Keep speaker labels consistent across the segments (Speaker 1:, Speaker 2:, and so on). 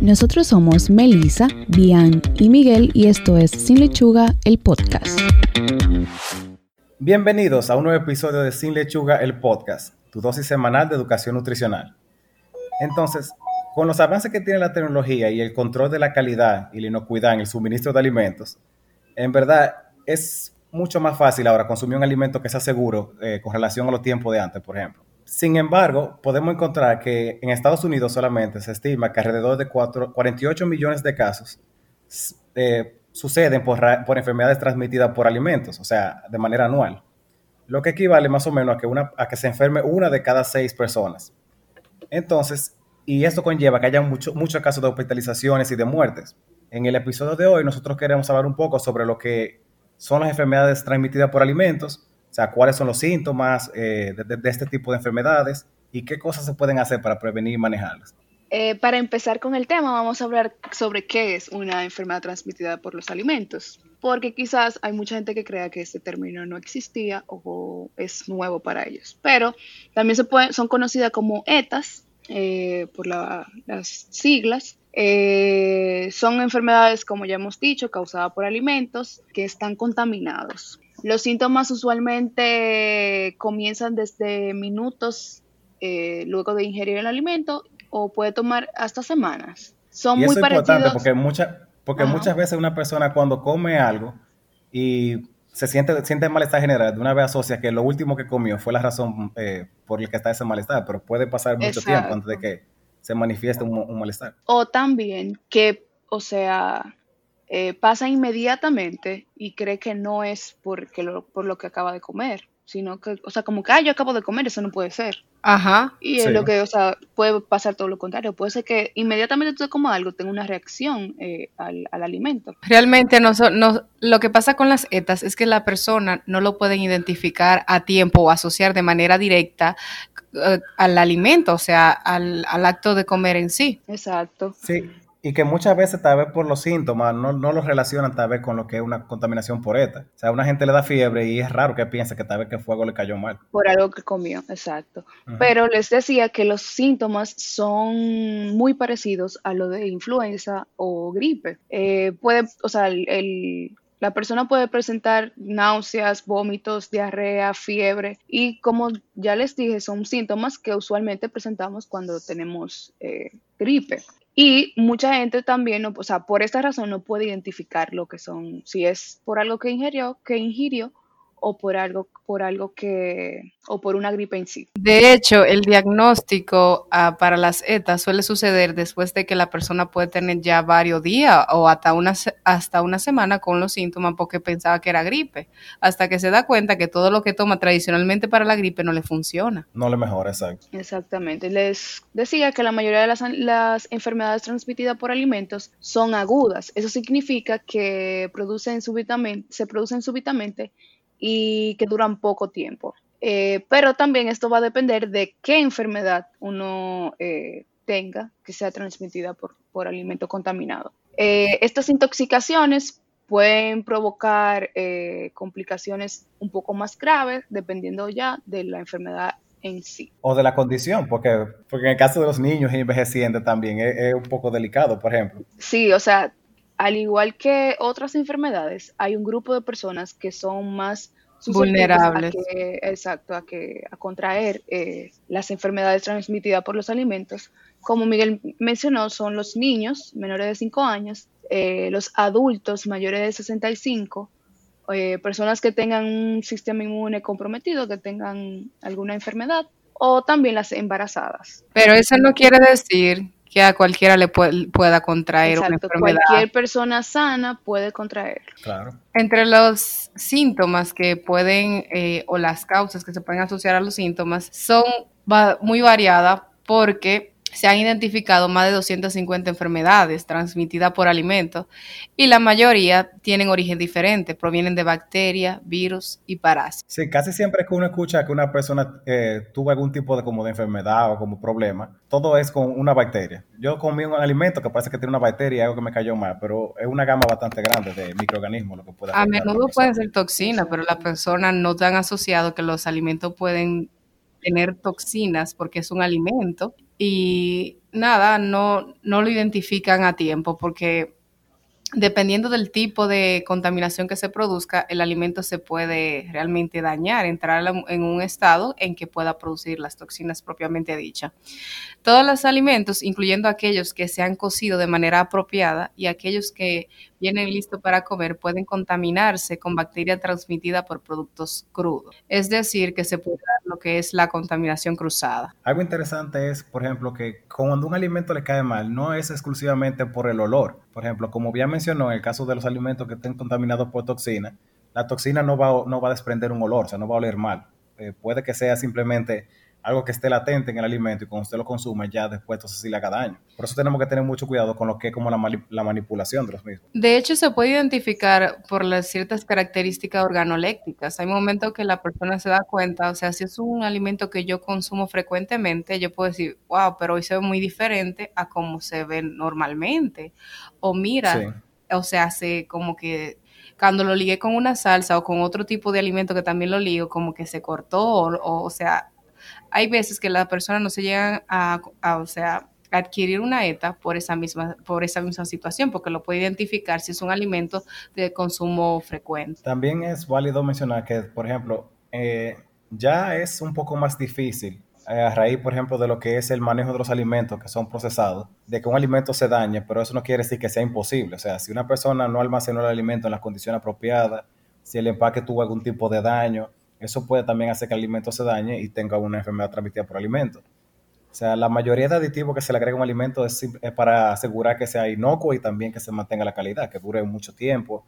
Speaker 1: Nosotros somos Melissa, Bian y Miguel y esto es Sin Lechuga, el podcast.
Speaker 2: Bienvenidos a un nuevo episodio de Sin Lechuga, el podcast, tu dosis semanal de educación nutricional. Entonces, con los avances que tiene la tecnología y el control de la calidad y la inocuidad en el suministro de alimentos, en verdad es mucho más fácil ahora consumir un alimento que sea seguro eh, con relación a los tiempos de antes, por ejemplo. Sin embargo, podemos encontrar que en Estados Unidos solamente se estima que alrededor de 48 millones de casos eh, suceden por, enfermedades transmitidas por alimentos, o sea, de manera anual, lo que equivale más o menos a que, se enferme una de cada seis personas. Entonces, y esto conlleva que haya muchos casos de hospitalizaciones y de muertes. En el episodio de hoy nosotros queremos hablar un poco sobre lo que son las enfermedades transmitidas por alimentos, sea, cuáles son los síntomas eh, de, este tipo de enfermedades y qué cosas se pueden hacer para prevenir y manejarlas.
Speaker 3: Eh, para empezar con el tema, vamos a hablar sobre qué es una enfermedad transmitida por los alimentos, porque quizás hay mucha gente que crea que este término no existía o es nuevo para ellos, pero también se son conocidas como ETAs eh, por las siglas. son enfermedades, como ya hemos dicho, causadas por alimentos que están contaminados. Los síntomas usualmente comienzan desde minutos eh, luego de ingerir el alimento o puede tomar hasta semanas. Son
Speaker 2: y
Speaker 3: muy
Speaker 2: eso es importante porque, porque muchas veces una persona cuando come algo y se siente, siente malestar general, de una vez asocia que lo último que comió fue la razón eh, por la que está ese malestar, pero puede pasar mucho tiempo antes de que se manifieste un malestar.
Speaker 3: O también que, o sea, eh, pasa inmediatamente y cree que no es porque lo, por lo que acaba de comer, sino que, o sea, como que, ah, yo acabo de comer, eso no puede ser.
Speaker 1: Ajá.
Speaker 3: Y es lo que, o sea, puede pasar todo lo contrario. Puede ser que inmediatamente tú comas algo, tenga una reacción eh, al, alimento.
Speaker 1: Realmente no, no, lo que pasa con las ETAs es que la persona no lo pueden identificar a tiempo o asociar de manera directa eh, al alimento, o sea, al, al acto de comer en sí.
Speaker 3: Exacto.
Speaker 2: Sí, y que muchas veces tal vez por los síntomas no, no los relacionan tal vez con lo que es una contaminación por ETA. O sea, a una gente le da fiebre y es raro que piense que tal vez que el fuego le cayó mal.
Speaker 3: Por algo que comió, exacto. Pero les decía que los síntomas son muy parecidos a lo de influenza o gripe. Eh, puede, o sea, el, la persona puede presentar náuseas, vómitos, diarrea, fiebre y como ya les dije, son síntomas que usualmente presentamos cuando tenemos eh, gripe. Y mucha gente también, o sea, por esta razón no puede identificar lo que son, si es por algo que ingirió, que ingirió o por algo, por algo que, o por una gripe en sí.
Speaker 1: De hecho, el diagnóstico ah, para las ETA suele suceder después de que la persona puede tener ya varios días o hasta una, hasta una semana con los síntomas porque pensaba que era gripe, hasta que se da cuenta que todo lo que toma tradicionalmente para la gripe no le funciona.
Speaker 2: No le mejora, exacto.
Speaker 3: Exactamente. Les decía que la mayoría de las, las enfermedades transmitidas por alimentos son agudas. Eso significa que producen súbitamente, se producen súbitamente y que duran poco tiempo. Eh, pero también esto va a depender de qué enfermedad uno eh, tenga que sea transmitida por, por alimento contaminado. Eh, estas intoxicaciones pueden provocar complicaciones un poco más graves dependiendo ya de la enfermedad en sí.
Speaker 2: O de la condición, porque, porque en el caso de los niños envejecientes también es, es un poco delicado, por ejemplo.
Speaker 3: Sí, o sea, al igual que otras enfermedades, hay un grupo de personas que son más
Speaker 1: vulnerables.
Speaker 3: exacto a que a contraer eh, las enfermedades transmitidas por los alimentos. Como Miguel mencionó son los niños menores de 5 años eh, los adultos mayores de 65 eh, personas que tengan un sistema inmune comprometido que tengan alguna enfermedad o también las embarazadas.
Speaker 1: Pero eso no quiere decir que a cualquiera le pueda contraer una enfermedad.
Speaker 3: Cualquier persona sana puede contraer.
Speaker 2: Claro.
Speaker 1: Entre los síntomas que pueden, eh, o las causas que se pueden asociar a los síntomas, son muy variadas porque se han identificado más de 250 enfermedades transmitidas por alimentos y la mayoría tienen origen diferente, provienen de bacterias, virus y parásitos.
Speaker 2: Sí, casi siempre que uno escucha que una persona eh, tuvo algún tipo de, como de enfermedad o como problema, todo es con una bacteria. Yo comí un alimento que parece que tiene una bacteria, algo que me cayó mal, pero es una gama bastante grande de microorganismos lo que puede
Speaker 1: A menudo pueden ser toxinas, pero las personas no han asociado que los alimentos pueden tener toxinas porque es un alimento y nada, no, no lo identifican a tiempo porque dependiendo del tipo de contaminación que se produzca, el alimento se puede realmente dañar, entrar en un estado en que pueda producir las toxinas propiamente dichas. Todos los alimentos, incluyendo aquellos que se han cocido de manera apropiada y aquellos que vienen listos para comer, pueden contaminarse con bacteria transmitida por productos crudos. Es decir, que se puede lo que es la contaminación cruzada.
Speaker 2: Algo interesante es, por ejemplo, que cuando un alimento le cae mal, no es exclusivamente por el olor. Por ejemplo, como bien mencionó, en el caso de los alimentos que estén contaminados por toxina, la toxina no va, no va a desprender un olor, o sea, no va a oler mal. Eh, puede que sea simplemente algo que esté latente en el alimento y cuando usted lo consuma ya después entonces sí le haga daño. Por eso tenemos que tener mucho cuidado con lo que es como la, manipulación de los mismos.
Speaker 1: De hecho, se puede identificar por las ciertas características organolécticas. Hay momentos que la persona se da cuenta, o sea, si es un alimento que yo consumo frecuentemente, yo puedo decir, wow, pero hoy se ve muy diferente a como se ve normalmente. O mira, o sea, hace como que cuando lo ligué con una salsa o con otro tipo de alimento que también lo ligo, como que se cortó, o, o sea, hay veces que las personas no se llegan a, o sea, adquirir una ETA por esa misma por esa misma situación, porque lo puede identificar si es un alimento de consumo frecuente.
Speaker 2: También es válido mencionar que, por ejemplo, eh, ya es un poco más difícil eh, a raíz, por ejemplo, de lo que es el manejo de los alimentos que son procesados, de que un alimento se dañe, pero eso no quiere decir que sea imposible. O sea, si una persona no almacenó el alimento en las condiciones apropiadas, si el empaque tuvo algún tipo de daño, eso puede también hacer que el alimento se dañe y tenga una enfermedad transmitida por alimento. O sea, la mayoría de aditivos que se le agrega a un alimento es, para asegurar que sea inocuo y también que se mantenga la calidad, que dure mucho tiempo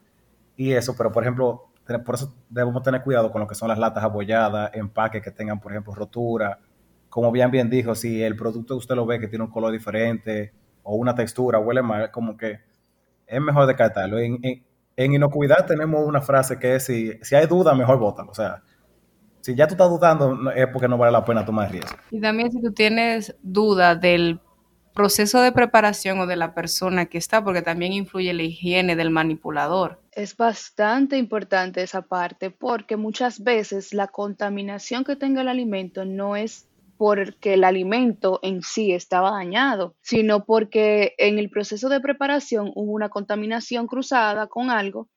Speaker 2: y eso, pero por ejemplo, por eso debemos tener cuidado con lo que son las latas abolladas, empaques que tengan, por ejemplo, rotura. Como bien bien dijo, si el producto usted lo ve que tiene un color diferente o una textura, huele mal, como que es mejor descartarlo. En, en, inocuidad tenemos una frase que es, si, si hay duda, mejor bótalo. O sea, si ya tú estás dudando, es porque no vale la pena tomar riesgo.
Speaker 1: Y también si tú tienes duda del proceso de preparación o de la persona que está, porque también influye la higiene del manipulador.
Speaker 3: Es bastante importante esa parte porque muchas veces la contaminación que tenga el alimento no es porque el alimento en sí estaba dañado, sino porque en el proceso de preparación hubo una contaminación cruzada con algo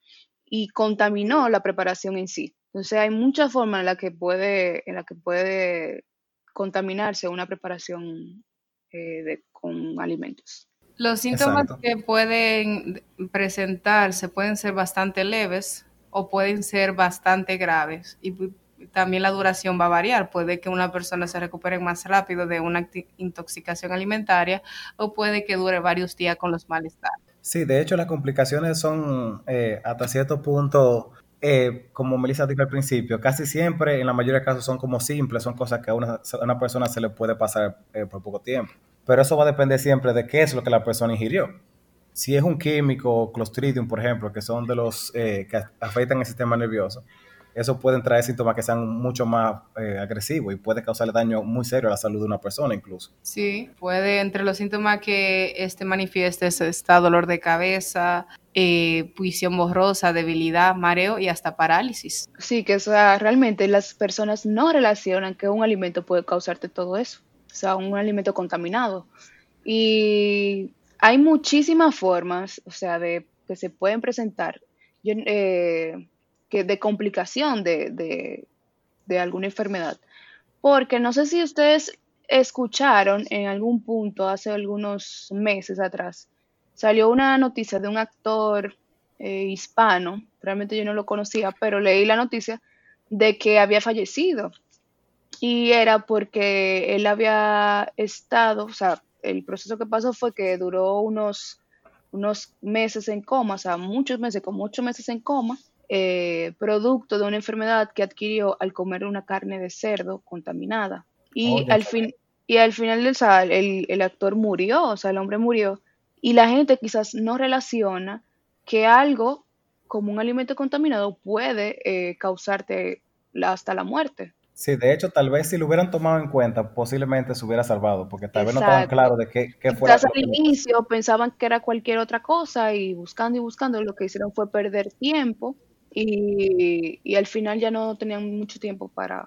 Speaker 3: y contaminó la preparación en sí. Entonces hay muchas formas en las que puede, en la que puede contaminarse una preparación eh, con alimentos.
Speaker 1: Los síntomas que pueden presentarse pueden ser bastante leves o pueden ser bastante graves y también la duración va a variar. Puede que una persona se recupere más rápido de una intoxicación alimentaria o puede que dure varios días con los malestares.
Speaker 2: Sí, de hecho las complicaciones son eh, hasta cierto punto eh, como Melissa dijo al principio, casi siempre, en la mayoría de casos, son como simples, son cosas que a una, persona se le puede pasar eh, por poco tiempo. Pero eso va a depender siempre de qué es lo que la persona ingirió. Si es un químico, Clostridium, por ejemplo, que son de los eh, que afectan el sistema nervioso, eso pueden traer síntomas que sean mucho más agresivos y puede causarle daño muy serio a la salud de una persona incluso.
Speaker 1: Sí, puede, entre los síntomas que este manifieste está dolor de cabeza, eh, visión borrosa, debilidad, mareo y hasta parálisis.
Speaker 3: Sí, que o sea, realmente las personas no relacionan que un alimento puede causarte todo eso, o sea, un alimento contaminado. Y hay muchísimas formas, o sea, de que se pueden presentar. Eh, de complicación de, alguna enfermedad. Porque no sé si ustedes escucharon en algún punto hace algunos meses atrás, salió una noticia de un actor eh, hispano, realmente yo no lo conocía, pero leí la noticia de que había fallecido. Y era porque él había estado, o sea, el proceso que pasó fue que duró unos, unos meses en coma, o sea, muchos meses, como ocho meses en coma, eh, producto de una enfermedad que adquirió al comer una carne de cerdo contaminada. Y, al, fin, y al final del el, el actor murió, o sea, el hombre murió. Y la gente quizás no relaciona que algo como un alimento contaminado puede eh, causarte hasta la muerte.
Speaker 2: Sí, de hecho, tal vez si lo hubieran tomado en cuenta, posiblemente se hubiera salvado, porque tal vez no estaban claros de qué, qué
Speaker 3: fue. al inicio pensaban que era cualquier otra cosa y buscando y buscando, lo que hicieron fue perder tiempo y, al final ya no tenían mucho tiempo para,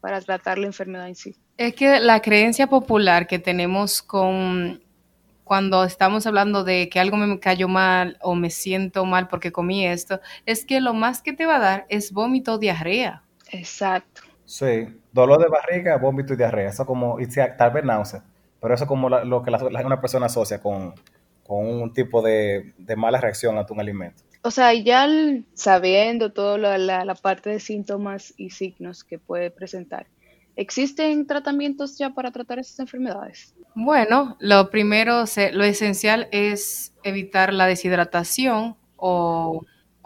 Speaker 3: para tratar la enfermedad en sí.
Speaker 1: Es que la creencia popular que tenemos con cuando estamos hablando de que algo me cayó mal o me siento mal porque comí esto, es que lo más que te va a dar es vómito o diarrea.
Speaker 3: Exacto.
Speaker 2: Sí, dolor de barriga, vómito y diarrea. Eso como, y tal vez náusea, pero eso es como lo que una persona asocia con, un tipo de, mala reacción a un alimento.
Speaker 3: O sea, ya sabiendo toda la, la parte de síntomas y signos que puede presentar, ¿existen tratamientos ya para tratar esas enfermedades?
Speaker 1: Bueno, lo primero, lo esencial es evitar la deshidratación o,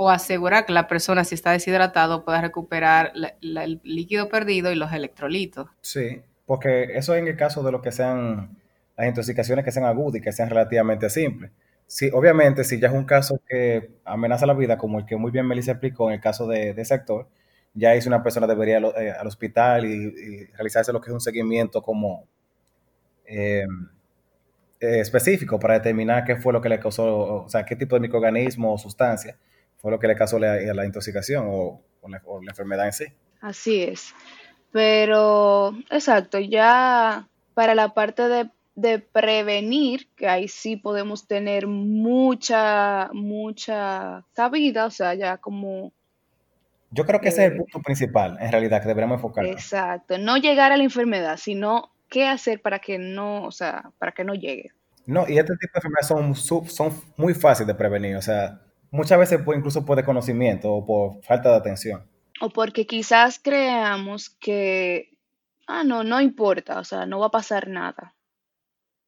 Speaker 1: asegurar que la persona, si está deshidratado, pueda recuperar el líquido perdido y los electrolitos.
Speaker 2: Sí, porque eso en el caso de lo que sean las intoxicaciones que sean agudas y que sean relativamente simples. Sí, obviamente, si ya es un caso que amenaza la vida, como el que muy bien Melissa explicó en el caso de, ese actor, ya es una persona debería eh, al, hospital y, realizarse lo que es un seguimiento como eh, eh, específico para determinar qué fue lo que le causó, o sea, qué tipo de microorganismo o sustancia fue lo que le causó la, la intoxicación o, la, enfermedad en sí.
Speaker 3: Así es. Pero, exacto, ya para la parte de, de, prevenir, que ahí sí podemos tener mucha, mucha cabida, o sea, ya como...
Speaker 2: Yo creo que ese es el punto principal, en realidad, que deberíamos enfocar.
Speaker 3: Exacto, no llegar a la enfermedad, sino qué hacer para que no, o sea, para que no llegue.
Speaker 2: No, y este tipo de enfermedades son, son muy fáciles de prevenir, o sea, muchas veces incluso por desconocimiento o por falta de atención.
Speaker 3: O porque quizás creamos que, ah, no, no importa, o sea, no va a pasar nada.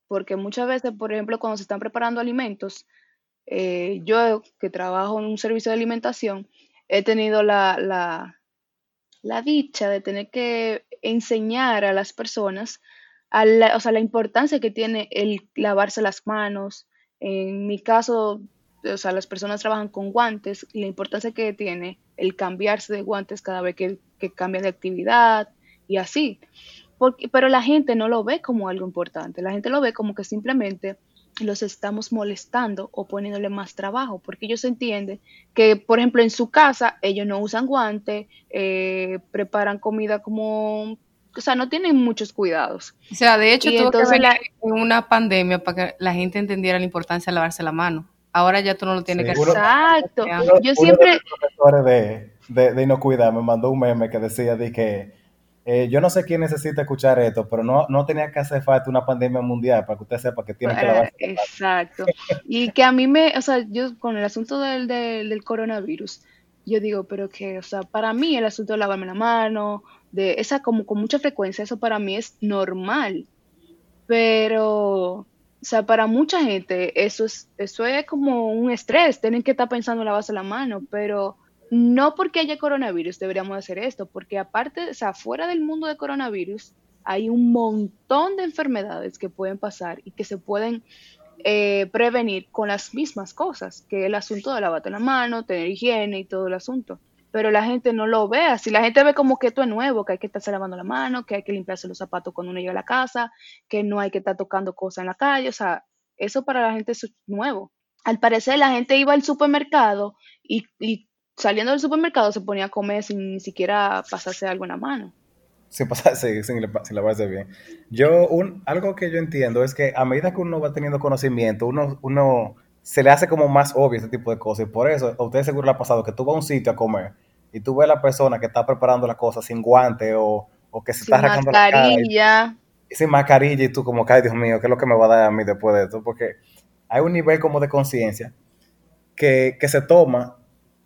Speaker 3: Porque muchas veces, por ejemplo, cuando se están preparando alimentos, eh, yo que trabajo en un servicio de alimentación, he tenido la, la, la dicha de tener que enseñar a las personas a la, o sea, la importancia que tiene el lavarse las manos. En mi caso, o sea, las personas trabajan con guantes y la importancia que tiene el cambiarse de guantes cada vez que, que cambian de actividad y así. Porque, pero la gente no lo ve como algo importante, la gente lo ve como que simplemente los estamos molestando o poniéndole más trabajo, porque ellos entienden que, por ejemplo, en su casa ellos no usan guantes, eh, preparan comida como, o sea, no tienen muchos cuidados.
Speaker 1: O sea, de hecho, tuvo que la, una pandemia para que la gente entendiera la importancia de lavarse la mano. Ahora ya tú no lo tienes que
Speaker 3: hacer. Exacto. Yo siempre...
Speaker 2: de, de, de inocuidad me mandó un meme que decía de que eh, yo no sé quién necesita escuchar esto, pero no, no tenía que hacer falta una pandemia mundial para que usted sepa que tiene que lavarse.
Speaker 3: Exacto. y que a mí me, o sea, yo con el asunto del, del, coronavirus, yo digo, pero que, o sea, para mí el asunto de lavarme la mano, de esa como con mucha frecuencia, eso para mí es normal. Pero, o sea, para mucha gente eso es, eso es como un estrés, tienen que estar pensando en lavarse la mano, pero no porque haya coronavirus deberíamos hacer esto, porque aparte, o sea, fuera del mundo de coronavirus, hay un montón de enfermedades que pueden pasar y que se pueden eh, prevenir con las mismas cosas, que el asunto de lavarte la mano, tener higiene y todo el asunto. Pero la gente no lo ve así. La gente ve como que esto es nuevo, que hay que estarse lavando la mano, que hay que limpiarse los zapatos cuando uno llega a la casa, que no hay que estar tocando cosas en la calle. O sea, eso para la gente es nuevo. Al parecer la gente iba al supermercado y, y saliendo del supermercado se ponía a comer sin ni siquiera pasarse algo en la mano.
Speaker 2: Sin pasarse, sin, sin lavarse bien. Yo, un, algo que yo entiendo es que a medida que uno va teniendo conocimiento, uno, uno se le hace como más obvio este tipo de cosas. Y por eso, a ustedes seguro le ha pasado que tú vas a un sitio a comer y tú ves a la persona que está preparando las cosas sin guante o, o que se está arrancando la cara. Y, sin mascarilla y tú como, ay Dios mío, ¿qué es lo que me va a dar a mí después de esto? Porque hay un nivel como de conciencia que, que se toma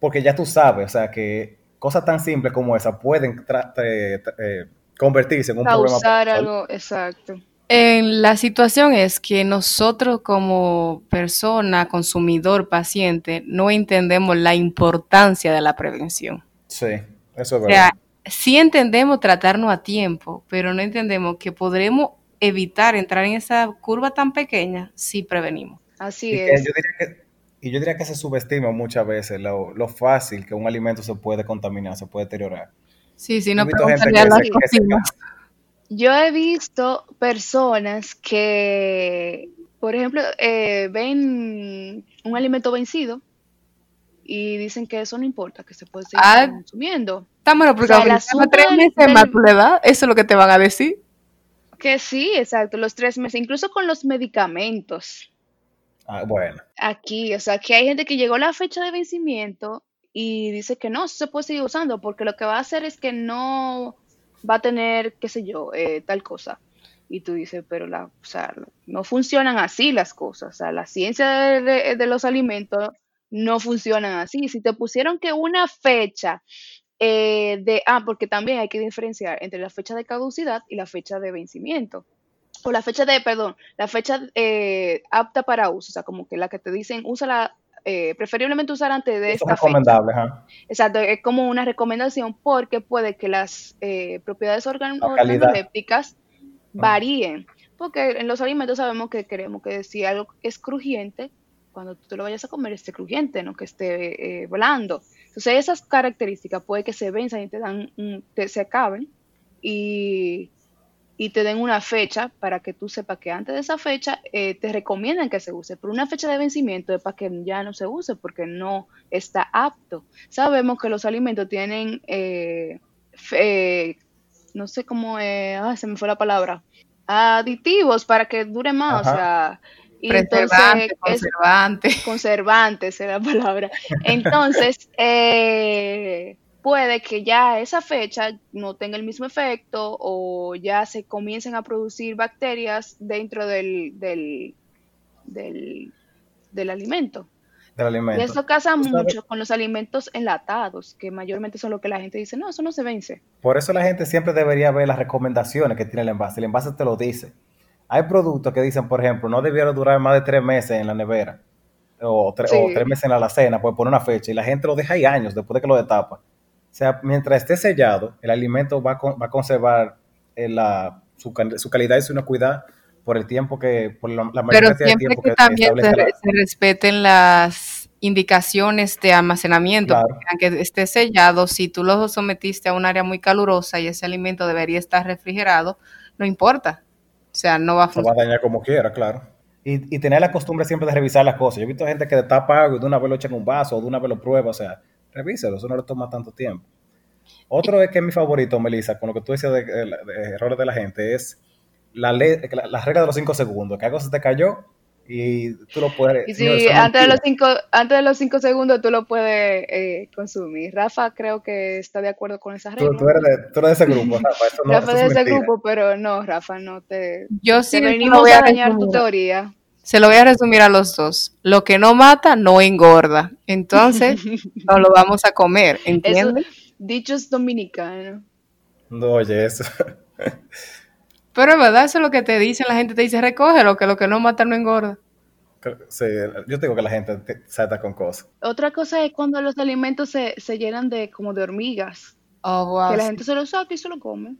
Speaker 2: porque ya tú sabes, o sea, que cosas tan simples como esa pueden eh, convertirse en un problema.
Speaker 3: Causar algo, exacto.
Speaker 1: En la situación es que nosotros como persona, consumidor, paciente, no entendemos la importancia de la prevención.
Speaker 2: Sí, eso es verdad. O sea,
Speaker 1: sí entendemos tratarnos a tiempo, pero no entendemos que podremos evitar entrar en esa curva tan pequeña si prevenimos.
Speaker 3: Así es.
Speaker 2: Yo diría que y yo diría que se subestima muchas veces lo, fácil que un alimento se puede contaminar, se puede deteriorar.
Speaker 1: Sí, sí, no preguntaría las cocinas.
Speaker 3: Yo he visto personas que, por ejemplo, eh, ven un alimento vencido y dicen que eso no importa, que se puede seguir ah, consumiendo.
Speaker 1: Está bueno, porque tres meses más tu edad, eso es lo que te van a decir.
Speaker 3: Que sí, exacto, los tres meses, incluso con los medicamentos.
Speaker 2: Ah, bueno.
Speaker 3: Aquí, o sea, que hay gente que llegó la fecha de vencimiento y dice que no, se puede seguir usando, porque lo que va a hacer es que no va a tener, qué sé yo, eh, tal cosa. Y tú dices, pero la, o sea, no funcionan así las cosas. O sea, la ciencia de, los alimentos no funcionan así. Si te pusieron que una fecha eh, de, ah, porque también hay que diferenciar entre la fecha de caducidad y la fecha de vencimiento. O la fecha de, perdón, la fecha eh, apta para uso, o sea, como que la que te dicen, úsala, eh, preferiblemente usar antes de esta
Speaker 2: recomendable,
Speaker 3: Exacto, es como una recomendación porque puede que las eh, propiedades organolépticas varíen. Porque en los alimentos sabemos que queremos que si algo es crujiente, cuando tú lo vayas a comer esté crujiente, no que esté blando. Entonces esas características puede que se venzan y te dan, se acaben y, te den una fecha para que tú sepas que antes de esa fecha eh, te recomiendan que se use, pero una fecha de vencimiento es para que ya no se use porque no está apto. Sabemos que los alimentos tienen, eh, no sé cómo, ah, se me fue la palabra, aditivos para que dure más, o sea
Speaker 1: Preservante, conservante.
Speaker 3: conservante es la palabra. Entonces, eh, puede que ya esa fecha no tenga el mismo efecto o ya se comiencen a producir bacterias dentro del, del, del, alimento.
Speaker 2: Y
Speaker 3: eso casa mucho con los alimentos enlatados, que mayormente son lo que la gente dice, no, eso no se vence.
Speaker 2: Por eso la gente siempre debería ver las recomendaciones que tiene el envase. El envase te lo dice. Hay productos que dicen, por ejemplo, no debieron durar más de tres meses en la nevera o, tres meses en la alacena, pues poner una fecha y la gente lo deja ahí años después de que lo destapa. O sea, mientras esté sellado, el alimento va a, conservar eh, su, calidad y su inocuidad por el tiempo que, por la, mayor
Speaker 1: Pero siempre que, también se, respeten las indicaciones de almacenamiento, aunque esté sellado, si tú lo sometiste a un área muy calurosa y ese alimento debería estar refrigerado, no importa, o sea, no va a
Speaker 2: funcionar. va a dañar como quiera, claro. Y, tener la costumbre siempre de revisar las cosas. Yo he visto gente que tapa algo y de una vez lo echa en un vaso o de una vez lo prueba. O sea, revíselo, eso no le toma tanto tiempo. Otro es que es mi favorito, Melissa, con lo que tú decías de, errores de la gente, es la, ley, la, regla de los cinco segundos. Que algo se te cayó, y tú lo puedes.
Speaker 3: Y sí, antes de, los cinco, antes de los cinco segundos tú lo puedes eh, consumir. Rafa creo que está de acuerdo con esa regla.
Speaker 2: Tú, eres, de, tú eres, de, ese grupo, Rafa.
Speaker 3: no, Rafa es de ese grupo, pero no, Rafa, no te.
Speaker 1: Yo sí
Speaker 3: te venimos a, dañar tu teoría.
Speaker 1: Se lo voy a resumir a los dos. Lo que no mata no engorda. Entonces, no lo vamos a comer, ¿entiendes?
Speaker 3: dichos dominicanos.
Speaker 2: No, oye, eso.
Speaker 1: Pero es verdad, eso es lo que te dicen, la gente te dice, recógelo, que lo que no mata no engorda.
Speaker 2: Sí, yo digo que la gente salta con cosas.
Speaker 3: Otra cosa es cuando los alimentos se, llenan de como de hormigas.
Speaker 1: Oh,
Speaker 3: que la gente se lo saca y se lo come.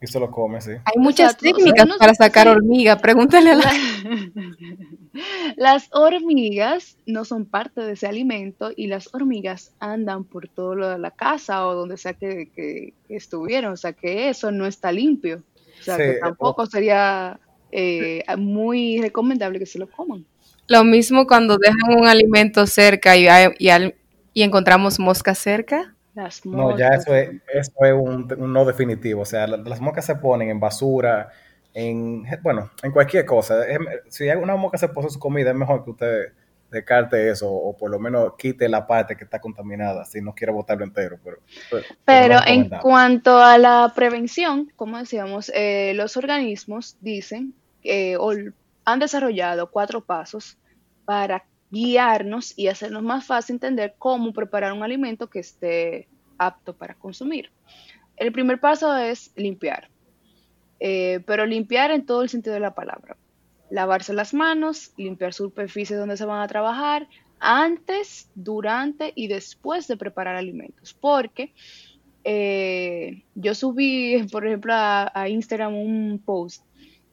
Speaker 2: Y se lo come, sí.
Speaker 1: Hay muchas técnicas para sacar hormigas, pregúntale a la...
Speaker 3: las hormigas no son parte de ese alimento y las hormigas andan por todo lo de la casa o donde sea que, que estuvieron, o sea que eso no está limpio. O sea, que tampoco sería eh, muy recomendable que se lo coman.
Speaker 1: Lo mismo cuando dejan un alimento cerca y, y, encontramos moscas cerca.
Speaker 3: Las.
Speaker 2: No, ya eso es, eso es un, no definitivo. O sea, las moscas se ponen en basura, en, bueno, en cualquier cosa. si una mosca se puso su comida, es mejor que usted descarte eso o por lo menos quite la parte que está contaminada si no quiere botarlo entero. Pero,
Speaker 3: pero, en cuanto a la prevención, como decíamos, eh, los organismos dicen eh, o han desarrollado cuatro pasos para guiarnos y hacernos más fácil entender cómo preparar un alimento que esté apto para consumir. El primer paso es limpiar, eh, pero limpiar en todo el sentido de la palabra lavarse las manos, limpiar superficies donde se van a trabajar, antes, durante y después de preparar alimentos. Porque eh, yo subí, por ejemplo, a, Instagram un post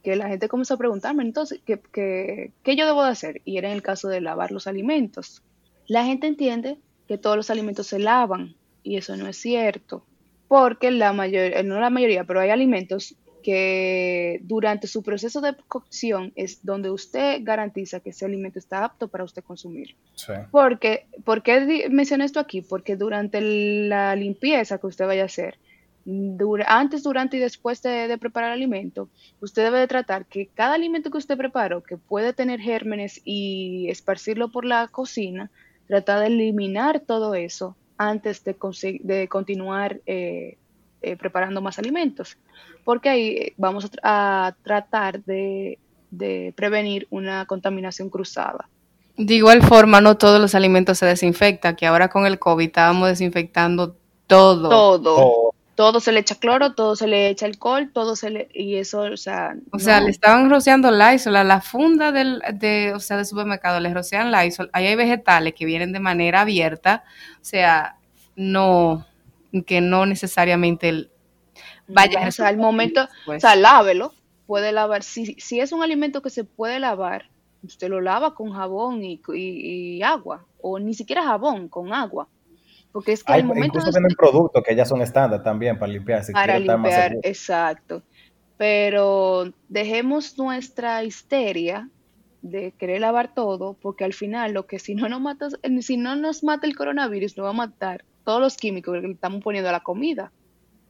Speaker 3: que la gente comenzó a preguntarme, entonces, ¿qué, ¿qué, yo debo de hacer? Y era en el caso de lavar los alimentos. La gente entiende que todos los alimentos se lavan y eso no es cierto, porque la mayoría, no la mayoría, pero hay alimentos que durante su proceso de cocción es donde usted garantiza que ese alimento está apto para usted consumir. Porque, ¿Por qué mencioné esto aquí? Porque durante la limpieza que usted vaya a hacer, antes, durante y después de, preparar el alimento, usted debe de tratar que cada alimento que usted preparó, que puede tener gérmenes y esparcirlo por la cocina, tratar de eliminar todo eso antes de, de continuar eh, eh, preparando más alimentos, porque ahí vamos a, tratar de, de prevenir una contaminación cruzada.
Speaker 1: De igual forma, no todos los alimentos se desinfectan, que ahora con el COVID estábamos desinfectando todo.
Speaker 3: Todo todo se le echa cloro, todo se le echa alcohol, todo se le, y eso, o sea...
Speaker 1: O sea, le estaban rociando Lysol a la funda del, de, o sea, del supermercado, le rocian Lysol, ahí hay vegetales que vienen de manera abierta, o sea, no, que no necesariamente el,
Speaker 3: vaya... o sea, al momento, o sea, lávelo, puede lavar, si, si es un alimento que se puede lavar, usted lo lava con jabón y, y agua, o ni siquiera jabón, con agua porque es que
Speaker 2: Hay, momento incluso venden productos que ya son estándar también para limpiar.
Speaker 3: para limpiar, exacto. Pero dejemos nuestra histeria de querer lavar todo, porque al final lo que si no nos mata, si no nos mata el coronavirus, nos va a matar todos los químicos que le estamos poniendo a la comida.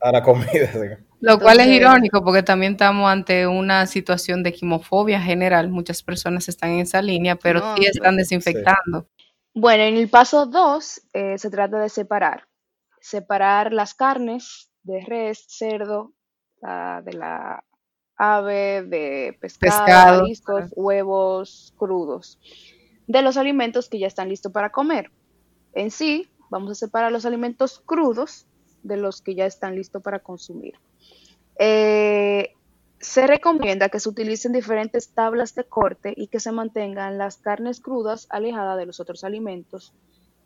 Speaker 2: A la comida, sí.
Speaker 1: Lo cual es irónico porque también estamos ante una situación de quimofobia general. Muchas personas están en esa línea, pero sí están desinfectando.
Speaker 3: Bueno, en el paso 2 eh, se trata de separar. Separar las carnes de res, cerdo, de la ave, de pescado, mariscos, huevos crudos, de los alimentos que ya están listos para comer. En sí, vamos a separar los alimentos crudos de los que ya están listos para consumir. Eh, se recomienda que se utilicen diferentes tablas de corte y que se mantengan las carnes crudas alejadas de los otros alimentos,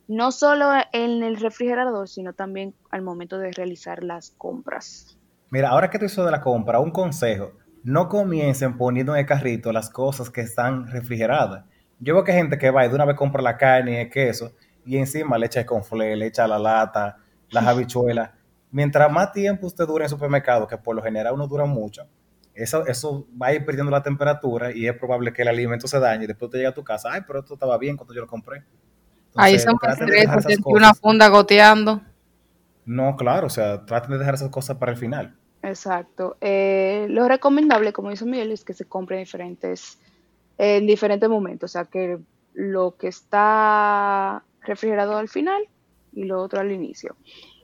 Speaker 3: no solo en el refrigerador, sino también al momento de realizar las compras.
Speaker 2: Mira, ahora que tú hizo de la compra, un consejo, no comiencen poniendo en el carrito las cosas que están refrigeradas. Yo veo que hay gente que va y de una vez compra la carne y el queso y encima le echa el conflé, le echa la lata, las habichuelas. Mientras más tiempo usted dure en el supermercado, que por lo general uno dura mucho, eso, eso va a ir perdiendo la temperatura y es probable que el alimento se dañe y después te llega a tu casa, ay, pero esto estaba bien cuando yo lo compré.
Speaker 1: Ahí son tres, una funda goteando.
Speaker 2: No, claro, o sea, traten de dejar esas cosas para el final.
Speaker 3: Exacto. Eh, lo recomendable, como dice Miguel, es que se compre en diferentes, en diferentes momentos, o sea, que lo que está refrigerado al final y lo otro al inicio.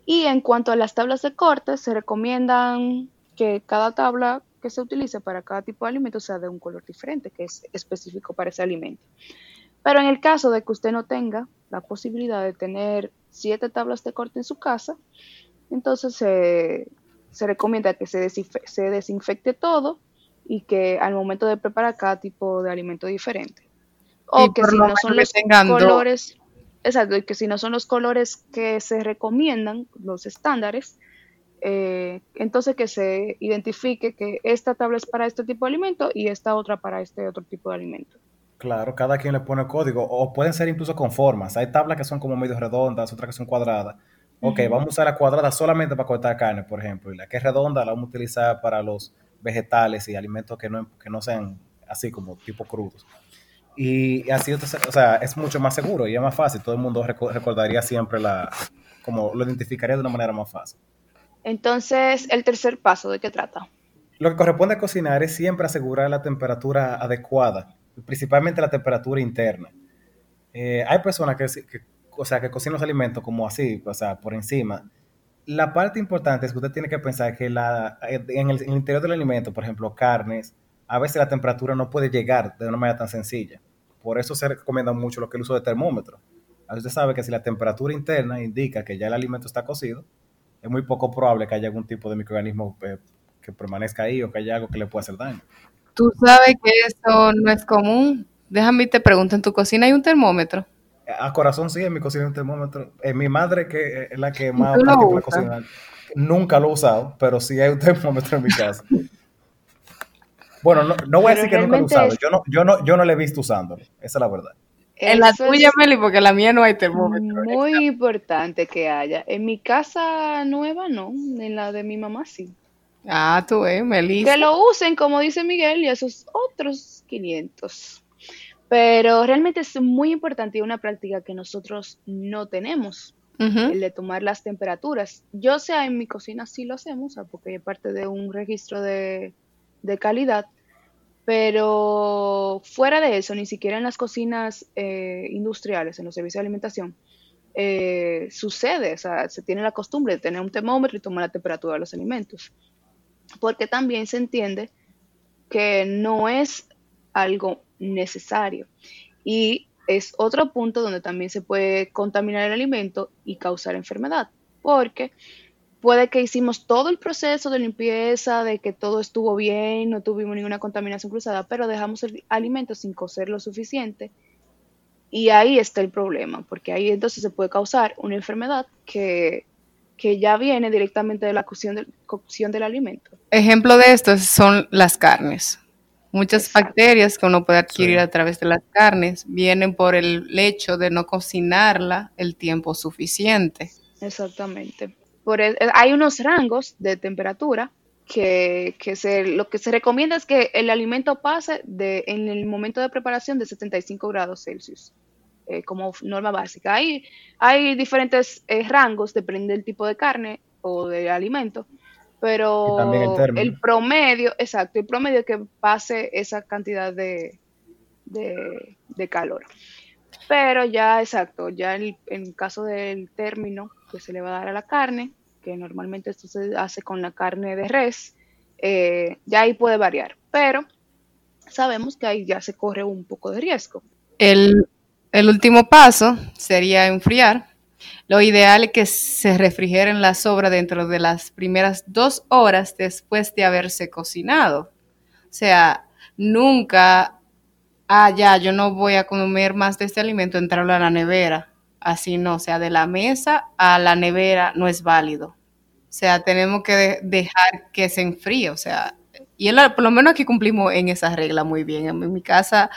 Speaker 3: Y en cuanto a las tablas de corte, se recomiendan que cada tabla que se utilice para cada tipo de alimento sea de un color diferente, que es específico para ese alimento. Pero en el caso de que usted no tenga la posibilidad de tener siete tablas de corte en su casa, entonces se recomienda que se, desinfecte, todo y que al momento de preparar cada tipo de alimento diferente. O que si no son los colores, exacto, que si no son los colores que se recomiendan, los estándares, eh, entonces que se identifique que esta tabla es para este tipo de alimento y esta otra para este otro tipo de alimento.
Speaker 2: Claro, cada quien le pone código, o pueden ser incluso con formas. Hay tablas que son como medio redondas, otras que son cuadradas. Ok, vamos a usar la cuadrada solamente para cortar carne, por ejemplo, y la que es redonda la vamos a utilizar para los vegetales y alimentos que no, que no sean así como tipo crudos. Y, así, o sea, es mucho más seguro y es más fácil. Todo el mundo recordaría siempre la, como lo identificaría de una manera más fácil.
Speaker 3: Entonces, el tercer paso, ¿de qué trata?
Speaker 2: Lo que corresponde a cocinar es siempre asegurar la temperatura adecuada, principalmente la temperatura interna. Eh, hay personas que, o sea, que cocinan los alimentos como así, o sea, por encima. La parte importante es que usted tiene que pensar que la, en, el, interior del alimento, por ejemplo, carnes, a veces la temperatura no puede llegar de una manera tan sencilla. Por eso se recomienda mucho lo que el uso de termómetro. Usted sabe que si la temperatura interna indica que ya el alimento está cocido, es muy poco probable que haya algún tipo de microorganismo eh, que permanezca ahí o que haya algo que le pueda hacer daño.
Speaker 1: Tú sabes que eso no es común. Déjame te pregunto, ¿en tu cocina hay un termómetro?
Speaker 2: A corazón sí, en mi cocina hay un termómetro. En mi madre, que es la que más participa la cocina, nunca lo he usado, pero sí hay un termómetro en mi casa. Bueno, no, voy a decir que nunca lo he usado. Yo no, yo, no, yo no le he visto usándolo. Esa es la verdad.
Speaker 1: En la tuya, Meli, porque en la mía no hay termómetro.
Speaker 3: Muy importante que haya. En mi casa nueva no, en la de mi mamá sí.
Speaker 1: Ah, tú, eh, Melissa.
Speaker 3: Que lo usen, como dice Miguel, y esos otros 500. Pero realmente es muy importante y una práctica que nosotros no tenemos, el de tomar las temperaturas. Yo sea en mi cocina sí lo hacemos, porque es parte de un registro de, calidad, pero fuera de eso, ni siquiera en las cocinas eh, industriales, en los servicios de alimentación, eh, sucede, o sea, se tiene la costumbre de tener un termómetro y tomar la temperatura de los alimentos, porque también se entiende que no es algo necesario. Y es otro punto donde también se puede contaminar el alimento y causar enfermedad, porque puede que hicimos todo el proceso de limpieza, de que todo estuvo bien, no tuvimos ninguna contaminación cruzada, pero dejamos el alimento sin cocer lo suficiente y ahí está el problema, porque ahí entonces se puede causar una enfermedad que, ya viene directamente de la cocción del, cocción del alimento.
Speaker 1: Ejemplo de esto son las carnes. Muchas bacterias que uno puede adquirir a través de las carnes vienen por el hecho de no cocinarla el tiempo suficiente.
Speaker 3: Exactamente. Por e, hay unos rangos de temperatura que, se, lo que se recomienda es que el alimento pase de, en el momento de preparación de 75 grados Celsius. Eh, como norma básica. Hay, hay diferentes eh, rangos, depende del tipo de carne o de alimento, pero el, promedio, exacto, el promedio es que pase esa cantidad de, de, calor. Pero ya, exacto, ya en, el caso del término que se le va a dar a la carne, que normalmente esto se hace con la carne de res, eh, ya ahí puede variar, pero sabemos que ahí ya se corre un poco de riesgo.
Speaker 1: El, el último paso sería enfriar. Lo ideal es que se refrigeren la sobra dentro de las primeras dos horas después de haberse cocinado. O sea, nunca, ah, ya, yo no voy a comer más de este alimento, entrarlo a la nevera. Así no, o sea, de la mesa a la nevera no es válido. O sea, tenemos que dejar que se enfríe, o sea, y por lo menos aquí cumplimos en esa regla muy bien. En mi casa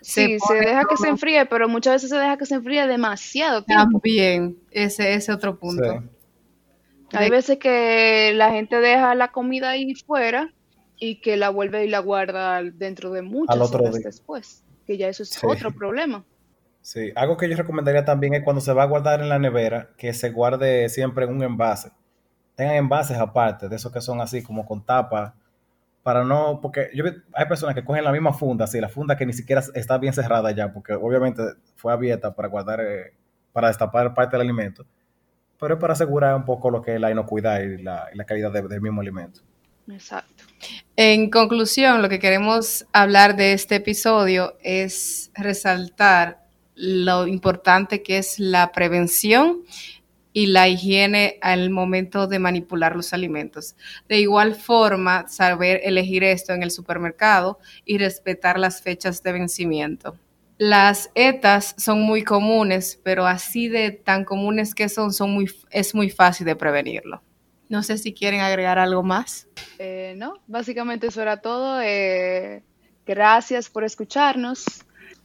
Speaker 3: sí, se, deja que se enfríe, pero muchas veces se deja que se enfríe demasiado tiempo.
Speaker 1: También, ese es otro punto.
Speaker 3: Hay veces que la gente deja la comida ahí fuera y que la vuelve y la guarda dentro de muchas horas después, que ya eso es otro problema.
Speaker 2: Sí, algo que yo recomendaría también es cuando se va a guardar en la nevera, que se guarde siempre en un envase. Tengan envases aparte, de esos que son así como con tapa para no, porque yo hay personas que cogen la misma funda, así, la funda que ni siquiera está bien cerrada ya, porque obviamente fue abierta para guardar, eh, para destapar parte del alimento, pero es para asegurar un poco lo que es la inocuidad y la, calidad del mismo alimento.
Speaker 3: Exacto.
Speaker 1: En conclusión, lo que queremos hablar de este episodio es resaltar lo importante que es la prevención y la higiene al momento de manipular los alimentos. De igual forma, saber elegir esto en el supermercado y respetar las fechas de vencimiento. Las ETAs son muy comunes, pero así de tan comunes que son, son muy, es muy fácil de prevenirlo. No sé si quieren agregar algo más.
Speaker 3: Eh, no, básicamente eso era todo. Eh, gracias por escucharnos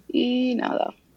Speaker 3: y nada,